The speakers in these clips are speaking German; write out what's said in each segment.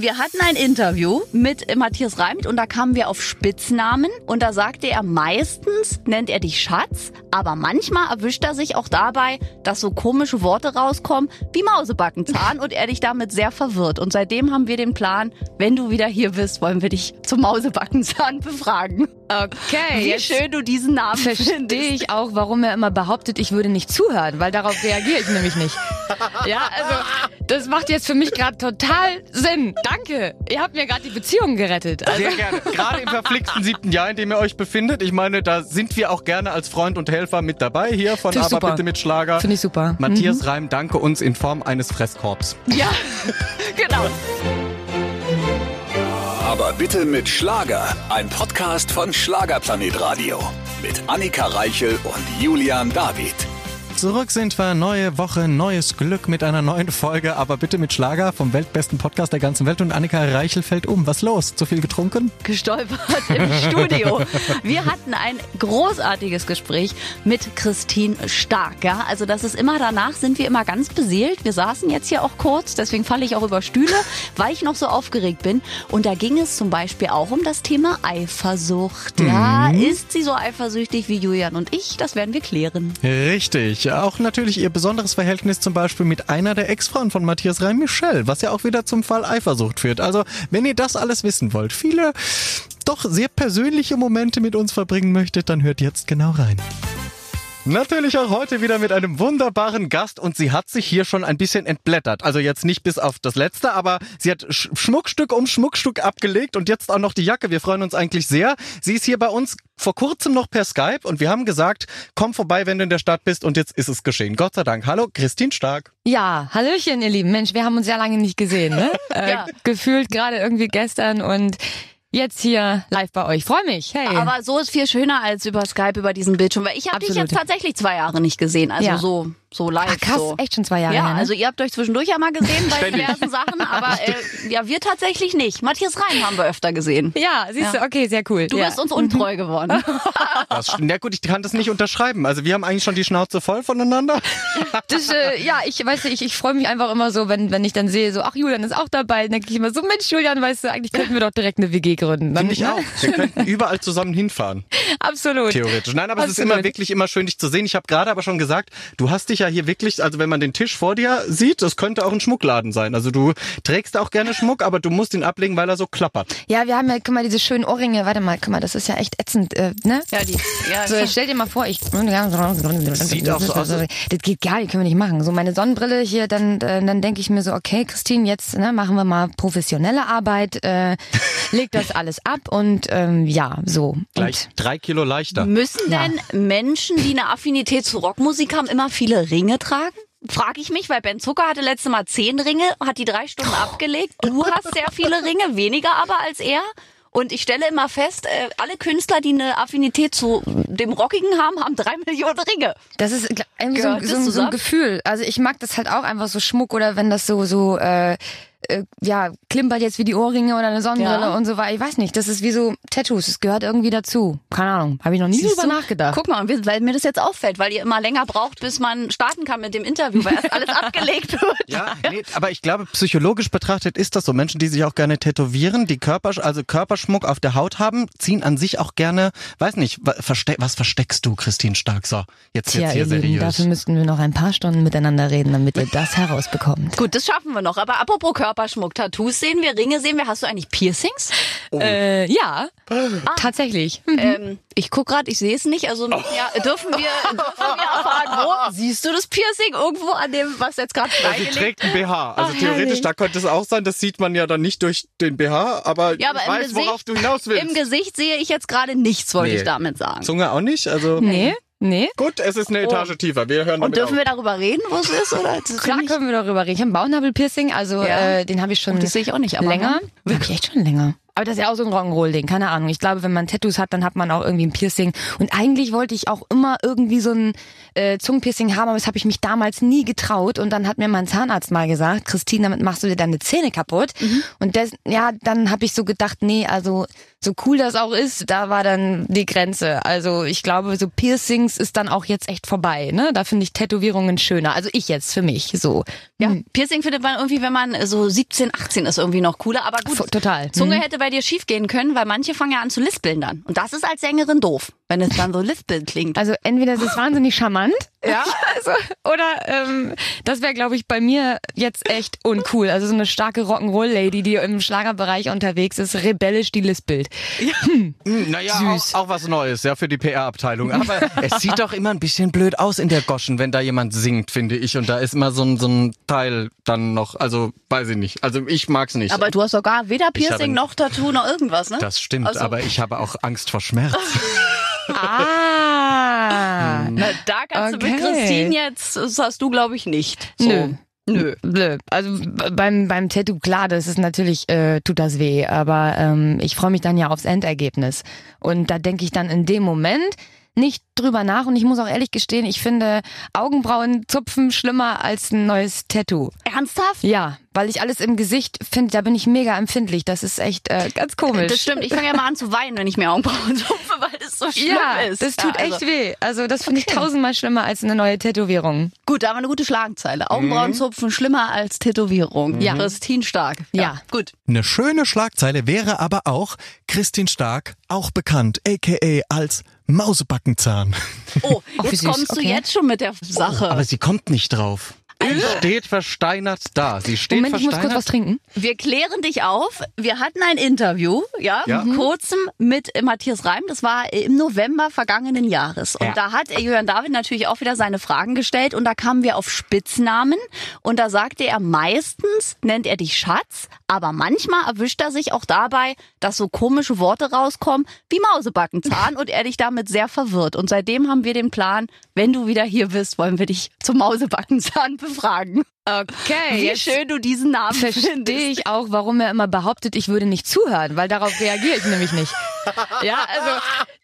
Wir hatten ein Interview mit Matthias Reimt und da kamen wir auf Spitznamen und da sagte er meistens nennt er dich Schatz, aber manchmal erwischt er sich auch dabei, dass so komische Worte rauskommen wie Mausebackenzahn und er dich damit sehr verwirrt. Und seitdem haben wir den Plan, wenn du wieder hier bist, wollen wir dich zum Mausebackenzahn befragen. Okay, Wie schön du diesen Namen verstehe findest. ich auch, warum er immer behauptet, ich würde nicht zuhören, weil darauf reagiere ich nämlich nicht. Ja, also das macht jetzt für mich gerade total Sinn. Danke. Ihr habt mir gerade die Beziehung gerettet. Also, Sehr gerne. Gerade im verflixten siebten Jahr, in dem ihr euch befindet. Ich meine, da sind wir auch gerne als Freund und Helfer mit dabei. Hier von Aber super. bitte mit Schlager. Finde ich super. Matthias Reim, danke uns in Form eines Fresskorbs. Ja, genau. Aber bitte mit Schlager. Ein Podcast von Schlagerplanet Radio. Mit Annika Reichel und Julian David. Zurück sind wir, neue Woche, neues Glück mit einer neuen Folge, aber bitte mit Schlager vom weltbesten Podcast der ganzen Welt und Annika Reichel fällt um. Was los? Zu viel getrunken? gestolpert im Studio. Wir hatten ein großartiges Gespräch mit Christine Stark. Ja? Also das ist immer danach, sind wir immer ganz beseelt. Wir saßen jetzt hier auch kurz, deswegen falle ich auch über Stühle, weil ich noch so aufgeregt bin. Und da ging es zum Beispiel auch um das Thema Eifersucht. Ja, ist sie so eifersüchtig wie Julian und ich? Das werden wir klären. Richtig. Auch natürlich ihr besonderes Verhältnis zum Beispiel mit einer der Ex-Frauen von Matthias Reim, Michelle, was ja auch wieder zum Fall Eifersucht führt. Also, wenn ihr das alles wissen wollt, viele doch sehr persönliche Momente mit uns verbringen möchtet, dann hört jetzt genau rein. Natürlich auch heute wieder mit einem wunderbaren Gast und sie hat sich hier schon ein bisschen entblättert. Also jetzt nicht bis auf das letzte, aber sie hat Sch Schmuckstück um Schmuckstück abgelegt und jetzt auch noch die Jacke. Wir freuen uns eigentlich sehr. Sie ist hier bei uns vor kurzem noch per Skype und wir haben gesagt, komm vorbei, wenn du in der Stadt bist und jetzt ist es geschehen. Gott sei Dank. Hallo, Christine Stark. Ja, Hallöchen, ihr Lieben. Mensch, wir haben uns ja lange nicht gesehen, ne? Äh, Ja. Gefühlt gerade irgendwie gestern und jetzt hier live bei euch. Freue mich. Hey. Aber so ist viel schöner als über Skype, über diesen Bildschirm. Weil ich habe dich jetzt tatsächlich zwei Jahre nicht gesehen. Also Ja. so, so live. Ach, krass, so. echt schon zwei Jahre Ja, her, ne? also ihr habt euch zwischendurch ja mal gesehen bei Ständig. diversen Sachen, aber äh, ja, wir tatsächlich nicht. Matthias Reim haben wir öfter gesehen. ja, siehst Ja. du, okay, sehr cool. Du ja. bist uns untreu geworden. Das, na gut, ich kann das nicht unterschreiben. Also wir haben eigentlich schon die Schnauze voll voneinander. Das, äh, ja, ich weiß nicht, ich, ich freue mich einfach immer so, wenn, wenn ich dann sehe, so, ach, Julian ist auch dabei, dann denke ich immer so, Mensch, Julian, weißt du, eigentlich könnten wir doch direkt eine WG gründen. Dann, Finde ich auch. Wir könnten überall zusammen hinfahren. Absolut. Theoretisch. Nein, aber es ist Absolut. immer wirklich immer schön, dich zu sehen. Ich habe gerade aber schon gesagt, du hast dich ja hier wirklich, also wenn man den Tisch vor dir sieht, das könnte auch ein Schmuckladen sein. Also du trägst auch gerne Schmuck, aber du musst ihn ablegen, weil er so klappert. Ja, wir haben ja, guck mal, diese schönen Ohrringe, warte mal, guck mal, das ist ja echt ätzend, äh, ne? Ja, die, ja, So, stell dir mal vor, ich. Sieht auch so aus. Das geht gar nicht, können wir nicht machen. So meine Sonnenbrille hier, dann, äh, dann denke ich mir so, okay, Christine, jetzt ne, machen wir mal professionelle Arbeit, äh, leg das alles ab und ähm, ja, so. Gleich drei Kilo leichter. Müssen Ja. denn Menschen, die eine Affinität zu Rockmusik haben, immer viele Ringe tragen? Frage ich mich, weil Ben Zucker hatte letztes Mal zehn Ringe, hat die drei Stunden abgelegt. Du hast sehr viele Ringe, weniger aber als er. Und ich stelle immer fest, äh, alle Künstler, die eine Affinität zu dem Rockigen haben, haben drei Millionen Ringe. Das ist irgendwie so, ein- so, ein- so ein Gefühl. Also ich mag das halt auch einfach so Schmuck oder wenn das so so äh, äh, ja klimpert jetzt wie die Ohrringe oder eine Sonnenbrille Ja. und so weiter. Ich weiß nicht. Das ist wie so Tattoos. Es gehört irgendwie dazu. Keine Ahnung. Habe ich noch nie Siehst drüber nachgedacht. Guck mal, und weil mir das jetzt auffällt, weil ihr immer länger braucht, bis man starten kann mit dem Interview, weil erst alles abgelegt wird. Ja, nee, aber ich glaube, psychologisch betrachtet ist das so. Menschen, die sich auch gerne tätowieren, die Körper, also Körperschmuck auf der Haut haben, ziehen an sich auch gerne, weiß nicht, was versteckst du, Christine Stark? So, jetzt Tja, jetzt hier ihr Lieben, seriös. dafür müssten wir noch ein paar Stunden miteinander reden, damit ihr das herausbekommt. Gut, das schaffen wir noch. Aber apropos Körperschmuck, Tattoos sehen wir, Ringe sehen wir. Hast du eigentlich Piercings? Äh, ja, tatsächlich. Hm. Ähm, ich guck gerade, ich sehe es nicht. Also ja, dürfen wir, dürfen wir erfahren, wo siehst du das Piercing irgendwo an dem, was jetzt gerade Sie freigelegt trägt ein BH. Also Ach, theoretisch, herrlich. da könnte es auch sein, das sieht man ja dann nicht durch den BH, aber, Ja, aber ich im weiß, Gesicht, worauf du hinaus willst. Im Gesicht sehe ich jetzt gerade nichts, wollte Nee. ich damit sagen. Zunge auch nicht, also Nee, nee. gut, es ist eine Etage tiefer. Wir hören Oh. Und dürfen auf. wir darüber reden, wo es ist? Oder? Das, Klar können wir darüber reden. Ich habe ein Bauchnabelpiercing, also Ja. äh, den habe ich schon Oh, das sehe ich auch nicht, aber länger. ne? Habe ich echt schon länger. Aber das ist ja auch so ein Rock'n'Roll-Ding, keine Ahnung. Ich glaube, wenn man Tattoos hat, dann hat man auch irgendwie ein Piercing. Und eigentlich wollte ich auch immer irgendwie so ein äh, Zungenpiercing haben, aber das habe ich mich damals nie getraut. Und dann hat mir mein Zahnarzt mal gesagt, Christine, damit machst du dir deine Zähne kaputt. Mhm. Und das, ja, dann habe ich so gedacht, nee, also so cool das auch ist, da war dann die Grenze. Also ich glaube, so Piercings ist dann auch jetzt echt vorbei. Ne? Da finde ich Tätowierungen schöner. Also ich jetzt für mich so. Ja, Hm. Piercing findet man irgendwie, wenn man so 17, 18 ist, irgendwie noch cooler. Aber gut, total. Zunge Mhm. hätte bei dir schief gehen können, weil manche fangen ja an zu lispeln dann. Und das ist als Sängerin doof, wenn es dann so lispeln klingt. Also entweder es ist wahnsinnig charmant, ja, also, oder ähm, das wäre, glaube ich, bei mir jetzt echt uncool. Also so eine starke Rock'n'Roll-Lady, die im Schlagerbereich unterwegs ist, rebellisch die lispelt. Naja, Süß. auch, auch was Neues, ja, für die PR-Abteilung. Aber es sieht doch immer ein bisschen blöd aus in der Goschen, wenn da jemand singt, finde ich. Und da ist immer so ein, so ein Teil dann noch, also weiß ich nicht. Also ich mag's nicht. Aber du hast sogar weder habe- Piercing noch Tattoo noch irgendwas, ne? das stimmt, Also- aber ich habe auch Angst vor Schmerz. Ah. Na, da kannst du mit Okay. Christine jetzt, das hast du, glaube ich, nicht. So. Nö. Nö. Blö. Also beim, beim Tattoo, klar, das ist natürlich, äh, tut das weh, aber ähm, ich freue mich dann ja aufs Endergebnis. Und da denke ich dann in dem Moment nicht drüber nach und ich muss auch ehrlich gestehen, ich finde Augenbrauen zupfen schlimmer als ein neues Tattoo. Ernsthaft? Ja, weil ich alles im Gesicht finde, da bin ich mega empfindlich. Das ist echt äh, ganz komisch. Das stimmt. Ich fange ja mal an zu weinen, wenn ich mir Augenbrauen zupfe, weil das so schlimm ja, ist. das tut Ja, also- echt weh. Also das finde ich tausendmal schlimmer als eine neue Tätowierung. Gut, da haben wir eine gute Schlagzeile. Augenbrauenzupfen schlimmer als Tätowierung. Ja. Christine Stark. Ja. Gut. Eine schöne Schlagzeile wäre aber auch Christine Stark, auch bekannt, aka als Mausebackenzahn. Oh, Ach, wie jetzt süß. kommst du jetzt schon mit der Sache. Aber sie kommt nicht drauf. Sie steht versteinert da. Sie steht Moment, ich muss versteinert. kurz was trinken. Wir klären dich auf. Wir hatten ein Interview, ja, Ja. vor kurzem mit Matthias Reim. Das war im November vergangenen Jahres. Und Ja. da hat Julian David natürlich auch wieder seine Fragen gestellt. Und da kamen wir auf Spitznamen. Und da sagte er, meistens nennt er dich Schatz. Aber manchmal erwischt er sich auch dabei, dass so komische Worte rauskommen wie Mausebackenzahn. und er dich damit sehr verwirrt. Und seitdem haben wir den Plan, wenn du wieder hier bist, wollen wir dich zum Mausebackenzahn befragen. Okay, Wie schön du diesen Namen verstehe findest. ich auch, warum er immer behauptet, ich würde nicht zuhören, weil darauf reagiere ich nämlich nicht. Ja, also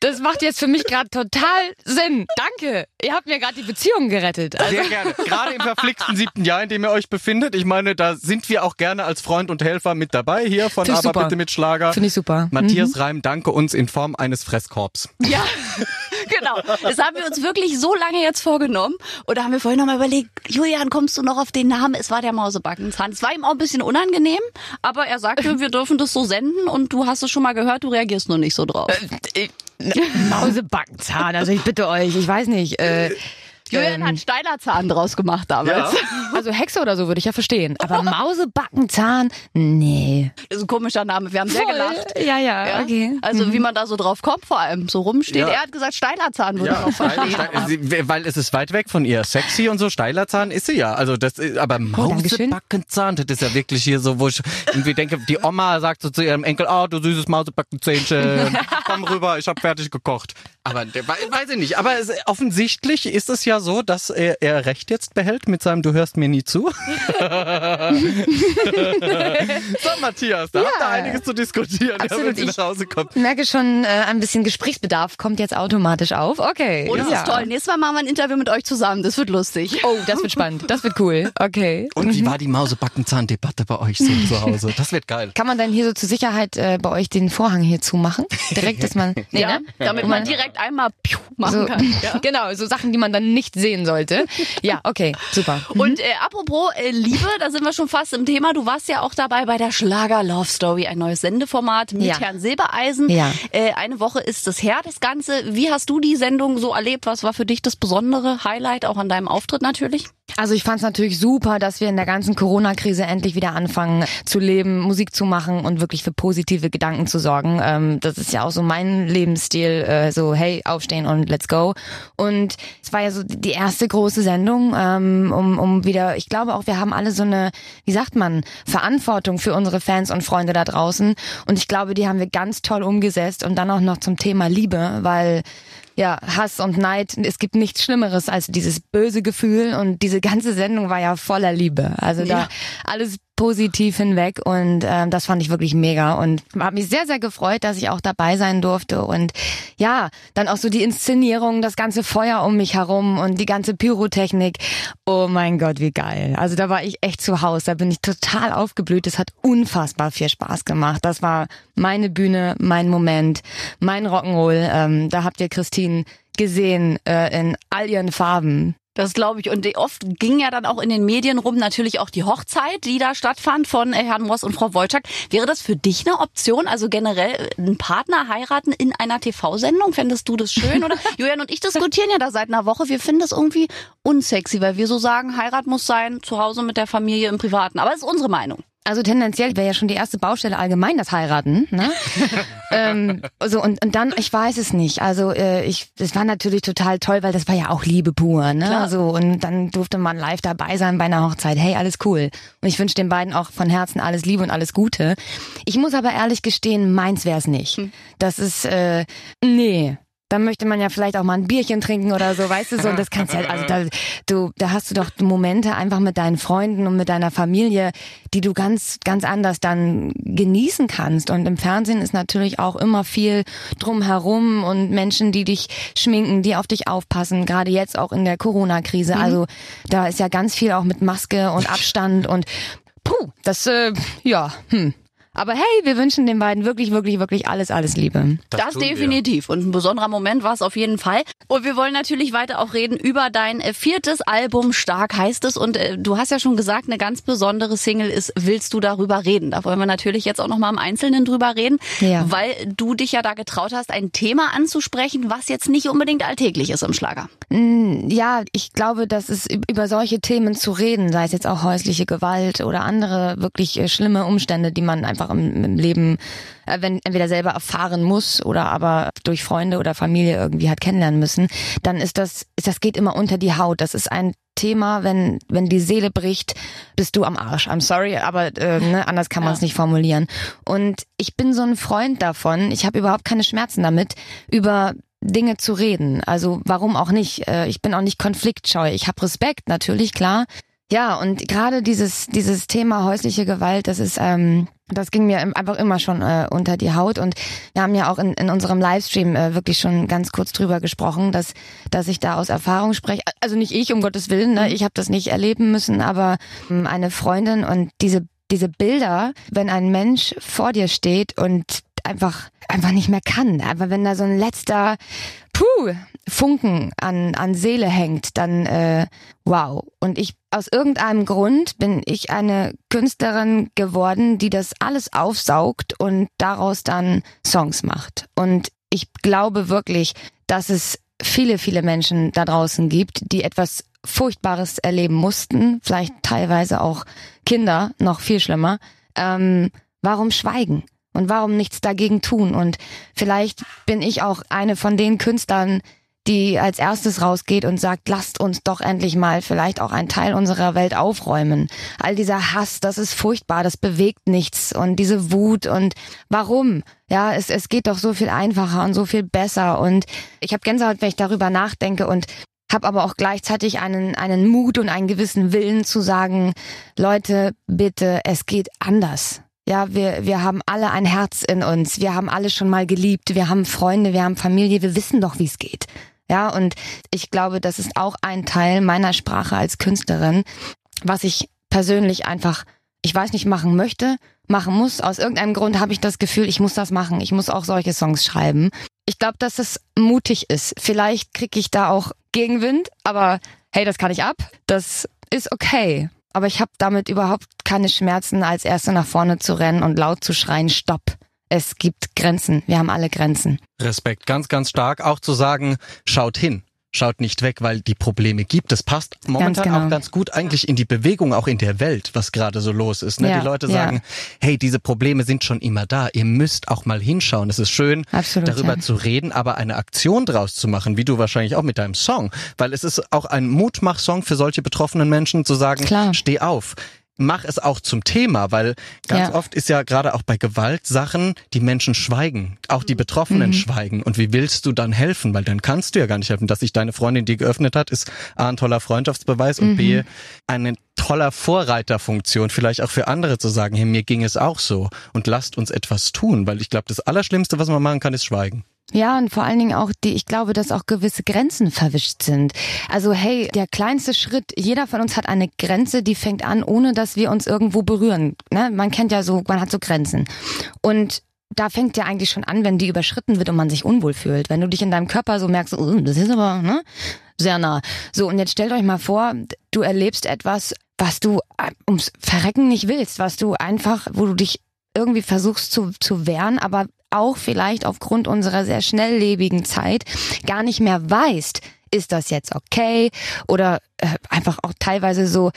das macht jetzt für mich gerade total Sinn. Danke. Ihr habt mir gerade die Beziehung gerettet. Also, Sehr gerne. Gerade im verflixten siebten Jahr, in dem ihr euch befindet. Ich meine, da sind wir auch gerne als Freund und Helfer mit dabei hier von Aber super. bitte mit Schlager. Finde ich super. Matthias Reim, danke uns in Form eines Fresskorbs. Ja, genau. Das haben wir uns wirklich so lange jetzt vorgenommen. Und da haben wir vorhin nochmal überlegt, Julian, kommst du noch auf den Namen? Es war der Mausebackenzahn. Es war ihm auch ein bisschen unangenehm, aber er sagte, wir dürfen das so senden und du hast es schon mal gehört, du reagierst nur nicht so drauf. Äh, Mausebackenzahn, also ich bitte euch, ich weiß nicht. Äh, Julian ähm, hat Steilerzahn draus gemacht damals. also Hexe oder so würde ich ja verstehen. Aber Mausebackenzahn, nee. Das ist ein komischer Name. Wir haben sehr gelacht. Ja, ja, Ja? okay. Also wie man da so drauf kommt vor allem. So rumsteht. Ja. Er hat gesagt, Steilerzahn würde man auch verstehen. Weil es ist weit weg von ihr. Sexy und so, steiler Zahn ist sie ja. Also das ist, aber Dankeschön. Mausebackenzahn, das ist ja wirklich hier so, wo ich irgendwie denke, die Oma sagt so zu ihrem Enkel, oh, du süßes Mausebackenzähnchen, komm rüber, ich hab fertig gekocht. Aber weiß ich nicht. Aber es, offensichtlich ist es ja so, dass er, er Recht jetzt behält mit seinem Du hörst mir nie zu. so, Matthias, da habt ihr einiges zu diskutieren, ja, wenn sie Ich- nach Hause kommt. Ich merke schon, äh, ein bisschen Gesprächsbedarf kommt jetzt automatisch auf. Okay. Oh, das ja. ist toll. Nächstes Mal machen wir ein Interview mit euch zusammen. Das wird lustig. Oh, das wird spannend. Das wird cool. Okay. Und wie war die Mausebackenzahn-Debatte bei euch so zu Hause? Das wird geil. Kann man dann hier so zur Sicherheit äh, bei euch den Vorhang hier zumachen? Direkt, dass man. Nee, Ja, ne? damit man direkt einmal piu machen so, kann. Ja. Genau, so Sachen, die man dann nicht sehen sollte. Ja, okay, super. Und äh, apropos äh, Liebe, da sind wir schon fast im Thema. Du warst ja auch dabei bei der Schlager Love Story, ein neues Sendeformat mit Ja. Herrn Silbereisen. Ja. Äh, eine Woche ist es her, das Ganze. Wie hast du die Sendung so erlebt? Was war für dich das besondere Highlight, auch an deinem Auftritt natürlich? Also ich fand es natürlich super, dass wir in der ganzen Corona-Krise endlich wieder anfangen zu leben, Musik zu machen und wirklich für positive Gedanken zu sorgen. Ähm, das ist ja auch so mein Lebensstil, äh, so hey, aufstehen und let's go. Und es war ja so die erste große Sendung, ähm, um, um wieder, ich glaube auch, wir haben alle so eine, wie sagt man, Verantwortung für unsere Fans und Freunde da draußen. Und ich glaube, die haben wir ganz toll umgesetzt und dann auch noch zum Thema Liebe, weil ja, Hass und Neid, es gibt nichts Schlimmeres als dieses böse Gefühl und diese ganze Sendung war ja voller Liebe. Also da Ja. alles positiv hinweg und ähm, das fand ich wirklich mega und habe mich sehr, sehr gefreut, dass ich auch dabei sein durfte und ja, dann auch so die Inszenierung, das ganze Feuer um mich herum und die ganze Pyrotechnik. Oh mein Gott, wie geil. Also da war ich echt zu Hause, da bin ich total aufgeblüht. Es hat unfassbar viel Spaß gemacht. Das war meine Bühne, mein Moment, mein Rock'n'Roll. Ähm, da habt ihr Christine gesehen äh, in all ihren Farben. Das glaube ich. Und oft ging ja dann auch in den Medien rum natürlich auch die Hochzeit, die da stattfand von äh, Herrn Moss und Frau Wojcik. Wäre das für dich eine Option? Also generell einen Partner heiraten in einer TV-Sendung? Fändest du das schön? Oder Julian und ich diskutieren ja da seit einer Woche. Wir finden das irgendwie unsexy, weil wir so sagen, Heirat muss sein, zu Hause mit der Familie im Privaten. Aber es ist unsere Meinung. Also tendenziell wäre ja schon die erste Baustelle allgemein das Heiraten. Ne? ähm, so und, und dann, ich weiß es nicht. Also äh, ich, das war natürlich total toll, weil das war ja auch Liebe pur. Ne? Klar. So und dann durfte man live dabei sein bei einer Hochzeit. Hey, alles cool. Und ich wünsche den beiden auch von Herzen alles Liebe und alles Gute. Ich muss aber ehrlich gestehen, meins wäre es nicht. Das ist äh, nee dann möchte man ja vielleicht auch mal ein Bierchen trinken oder so, weißt du so. Und das kannst du halt, also da, du, da hast du doch Momente einfach mit deinen Freunden und mit deiner Familie, die du ganz, ganz anders dann genießen kannst. Und im Fernsehen ist natürlich auch immer viel drumherum und Menschen, die dich schminken, die auf dich aufpassen. Gerade jetzt auch in der Corona-Krise. Mhm. Also da ist ja ganz viel auch mit Maske und Abstand und puh, das, äh, ja, hm. Aber hey, wir wünschen den beiden wirklich, wirklich, wirklich alles, alles Liebe. Das, wir. definitiv. Und ein besonderer Moment war es auf jeden Fall. Und wir wollen natürlich weiter auch reden über dein äh, viertes Album. Stark heißt es. Und äh, du hast ja schon gesagt, eine ganz besondere Single ist Willst du darüber reden? Da wollen wir natürlich jetzt auch nochmal im Einzelnen drüber reden. Ja. Weil du dich ja da getraut hast, ein Thema anzusprechen, was jetzt nicht unbedingt alltäglich ist im Schlager. Mm, Ja, ich glaube, dass es üb- über solche Themen zu reden, sei es jetzt auch häusliche Gewalt oder andere wirklich äh, schlimme Umstände, die man einfach im, im Leben äh, wenn, entweder selber erfahren muss oder aber durch Freunde oder Familie irgendwie hat kennenlernen müssen, dann ist das, ist das geht immer unter die Haut. Das ist ein Thema, wenn wenn die Seele bricht, bist du am Arsch. I'm sorry, aber äh, ne, anders kann man es nicht formulieren. Und ich bin so ein Freund davon. Ich habe überhaupt keine Schmerzen damit, über Dinge zu reden. Also warum auch nicht? Äh, Ich bin auch nicht konfliktscheu. Ich habe Respekt, natürlich, klar. Ja, und gerade dieses, dieses Thema häusliche Gewalt, das ist, ähm, das ging mir einfach immer schon äh, unter die Haut. Und wir haben ja auch in, in unserem Livestream äh, wirklich schon ganz kurz drüber gesprochen, dass, dass ich da aus Erfahrung spreche. Also nicht ich, um Gottes Willen, ne? ich habe das nicht erleben müssen, aber ähm, eine Freundin und diese, diese Bilder, wenn ein Mensch vor dir steht und einfach einfach nicht mehr kann. Aber wenn da so ein letzter Puh, Funken an, an Seele hängt, dann äh, wow. Und ich aus irgendeinem Grund bin ich eine Künstlerin geworden, die das alles aufsaugt und daraus dann Songs macht. Und ich glaube wirklich, dass es viele, viele Menschen da draußen gibt, die etwas Furchtbares erleben mussten, vielleicht teilweise auch Kinder, noch viel schlimmer. Ähm, warum schweigen? Und warum nichts dagegen tun? Und vielleicht bin ich auch eine von den Künstlern, die als erstes rausgeht und sagt, lasst uns doch endlich mal vielleicht auch einen Teil unserer Welt aufräumen. All dieser Hass, das ist furchtbar, das bewegt nichts und diese Wut und warum? Ja, es, es geht doch so viel einfacher und so viel besser und ich habe Gänsehaut, wenn ich darüber nachdenke und habe aber auch gleichzeitig einen, einen Mut und einen gewissen Willen zu sagen, Leute, bitte, es geht anders. Ja, wir, wir haben alle ein Herz in uns. Wir haben alle schon mal geliebt. Wir haben Freunde, wir haben Familie. Wir wissen doch, wie es geht. Ja, und ich glaube, das ist auch ein Teil meiner Sprache als Künstlerin, was ich persönlich einfach, ich weiß nicht, machen möchte, machen muss. Aus irgendeinem Grund habe ich das Gefühl, ich muss das machen. Ich muss auch solche Songs schreiben. Ich glaube, dass es mutig ist. Vielleicht kriege ich da auch Gegenwind, aber hey, das kann ich ab. Das ist okay. Aber ich habe damit überhaupt keine Schmerzen, als Erste nach vorne zu rennen und laut zu schreien, stopp. Es gibt Grenzen. Wir haben alle Grenzen. Respekt, ganz, ganz stark. Auch zu sagen, schaut hin. Schaut nicht weg, weil die Probleme gibt. Das passt momentan genau. auch ganz gut eigentlich in die Bewegung, auch in der Welt, was gerade so los ist. Ne? Ja, die Leute ja. sagen, hey, diese Probleme sind schon immer da. Ihr müsst auch mal hinschauen. Es ist schön, Absolut, darüber ja. zu reden, aber eine Aktion draus zu machen, wie du wahrscheinlich auch mit deinem Song. Weil es ist auch ein Mutmach-Song für solche betroffenen Menschen zu sagen, Klar. steh auf. Mach es auch zum Thema, weil ganz Ja. oft ist ja gerade auch bei Gewalt Sachen, die Menschen schweigen, auch die Betroffenen schweigen. Und wie willst du dann helfen? Weil dann kannst du ja gar nicht helfen. Dass sich deine Freundin dir geöffnet hat, ist A, ein toller Freundschaftsbeweis und B, eine toller Vorreiterfunktion, vielleicht auch für andere zu sagen, hey, mir ging es auch so und lasst uns etwas tun, weil ich glaube, das Allerschlimmste, was man machen kann, ist schweigen. Ja, und vor allen Dingen auch die, ich glaube, dass auch gewisse Grenzen verwischt sind. Also hey, der kleinste Schritt, jeder von uns hat eine Grenze, die fängt an, ohne dass wir uns irgendwo berühren. Ne? Man kennt ja so, man hat so Grenzen. Und da fängt ja eigentlich schon an, wenn die überschritten wird und man sich unwohl fühlt. Wenn du dich in deinem Körper so merkst, oh, das ist aber ne, sehr nah. So, und jetzt stellt euch mal vor, du erlebst etwas, was du äh, ums Verrecken nicht willst, was du einfach, wo du dich irgendwie versuchst zu, zu wehren, aber auch vielleicht aufgrund unserer sehr schnelllebigen Zeit gar nicht mehr weißt, ist das jetzt okay oder äh, einfach auch teilweise so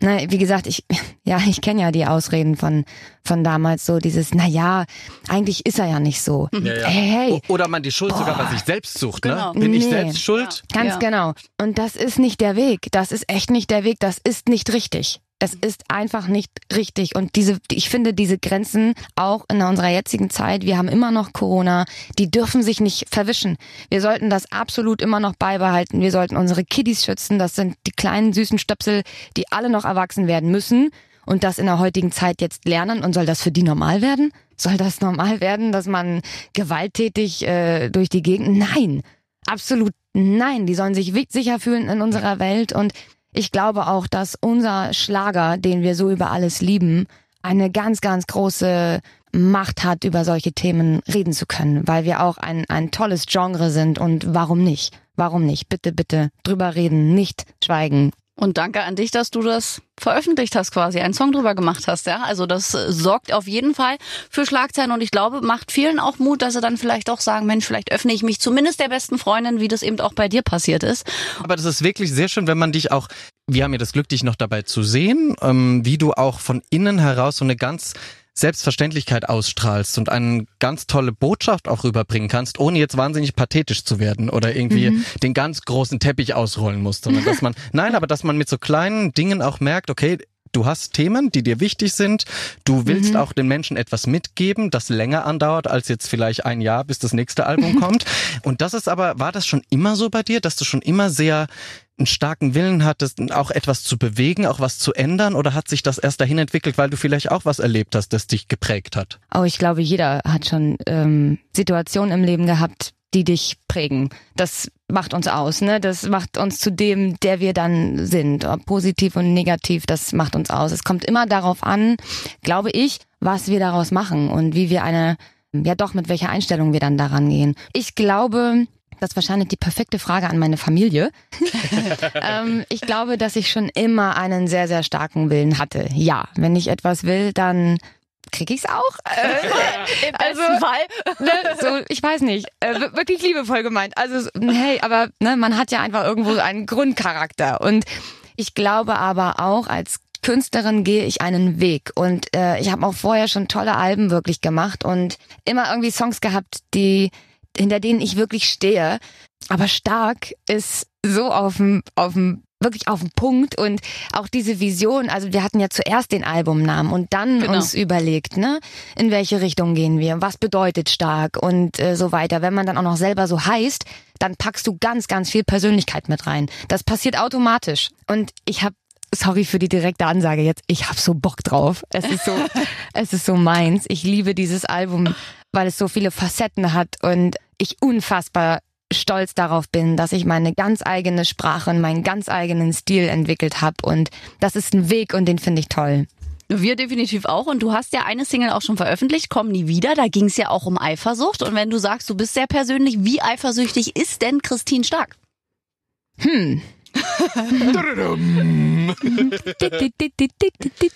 na, wie gesagt, ich, ja, ich kenne ja die Ausreden von, von damals so dieses, na ja, eigentlich ist er ja nicht so. Ja, ja. Hey, hey. Oder man die Schuld Boah. sogar bei sich selbst sucht, genau. ne? Bin ich Nee. selbst schuld? Ja, ganz Ja. genau. Und das ist nicht der Weg. Das ist echt nicht der Weg. Das ist nicht richtig. Es ist einfach nicht richtig. Und diese, ich finde diese Grenzen auch in unserer jetzigen Zeit, wir haben immer noch Corona, die dürfen sich nicht verwischen. Wir sollten das absolut immer noch beibehalten. Wir sollten unsere Kiddies schützen. Das sind die kleinen süßen Stöpsel, die alle noch erwachsen werden müssen und das in der heutigen Zeit jetzt lernen. Und soll das für die normal werden? Soll das normal werden, dass man gewalttätig äh, durch die Gegend? Nein, absolut nein. Die sollen sich sicher fühlen in unserer Welt. Und ich glaube auch, dass unser Schlager, den wir so über alles lieben, eine ganz, ganz große Macht hat, über solche Themen reden zu können, weil wir auch ein, ein tolles Genre sind. Und warum nicht? Warum nicht? Bitte, bitte drüber reden, nicht schweigen. Und danke an dich, dass du das veröffentlicht hast, quasi einen Song drüber gemacht hast. Ja, also das äh, sorgt auf jeden Fall für Schlagzeilen und ich glaube, macht vielen auch Mut, dass sie dann vielleicht auch sagen, Mensch, vielleicht öffne ich mich zumindest der besten Freundin, wie das eben auch bei dir passiert ist. Aber das ist wirklich sehr schön, wenn man dich auch, wir haben ja das Glück, dich noch dabei zu sehen, ähm, wie du auch von innen heraus so eine ganz Selbstverständlichkeit ausstrahlst und eine ganz tolle Botschaft auch rüberbringen kannst, ohne jetzt wahnsinnig pathetisch zu werden oder irgendwie den ganz großen Teppich ausrollen musst, sondern dass man, nein, aber dass man mit so kleinen Dingen auch merkt, okay, du hast Themen, die dir wichtig sind, du willst auch den Menschen etwas mitgeben, das länger andauert als jetzt vielleicht ein Jahr, bis das nächste Album kommt. Und das ist aber, war das schon immer so bei dir, dass du schon immer sehr einen starken Willen hattest, auch etwas zu bewegen, auch was zu ändern? Oder hat sich das erst dahin entwickelt, weil du vielleicht auch was erlebt hast, das dich geprägt hat? Oh, ich glaube, jeder hat schon ähm, Situationen im Leben gehabt, die dich prägen. Das macht uns aus, ne? Das macht uns zu dem, der wir dann sind. Ob positiv und negativ, das macht uns aus. Es kommt immer darauf an, glaube ich, was wir daraus machen und wie wir eine, ja doch, mit welcher Einstellung wir dann daran gehen. Ich glaube, das ist wahrscheinlich die perfekte Frage an meine Familie. ähm, ich glaube, dass ich schon immer einen sehr, sehr starken Willen hatte. Ja, wenn ich etwas will, dann krieg ich's auch. Äh, Im Also- Fall. ne, so, ich weiß nicht, äh, wir- wirklich liebevoll gemeint. Also so, hey, aber ne, man hat ja einfach irgendwo einen Grundcharakter und ich glaube aber auch als Künstlerin gehe ich einen Weg und äh, ich habe auch vorher schon tolle Alben wirklich gemacht und immer irgendwie Songs gehabt, die hinter denen ich wirklich stehe. Aber stark ist so auf dem auf dem wirklich auf den Punkt und auch diese Vision, also wir hatten ja zuerst den Albumnamen und dann Genau. uns überlegt, ne, in welche Richtung gehen wir, was bedeutet stark und äh, so weiter. Wenn man dann auch noch selber so heißt, dann packst du ganz, ganz viel Persönlichkeit mit rein. Das passiert automatisch. Und ich habe Sorry für die direkte Ansage jetzt. Ich hab so Bock drauf. Es ist so, es ist so meins. Ich liebe dieses Album, weil es so viele Facetten hat und ich unfassbar stolz darauf bin, dass ich meine ganz eigene Sprache und meinen ganz eigenen Stil entwickelt habe und das ist ein Weg und den finde ich toll. Wir definitiv auch. Und du hast ja eine Single auch schon veröffentlicht, Komm nie wieder. Da ging es ja auch um Eifersucht. Und wenn du sagst, du bist sehr persönlich, wie eifersüchtig ist denn Christine Stark? Hm.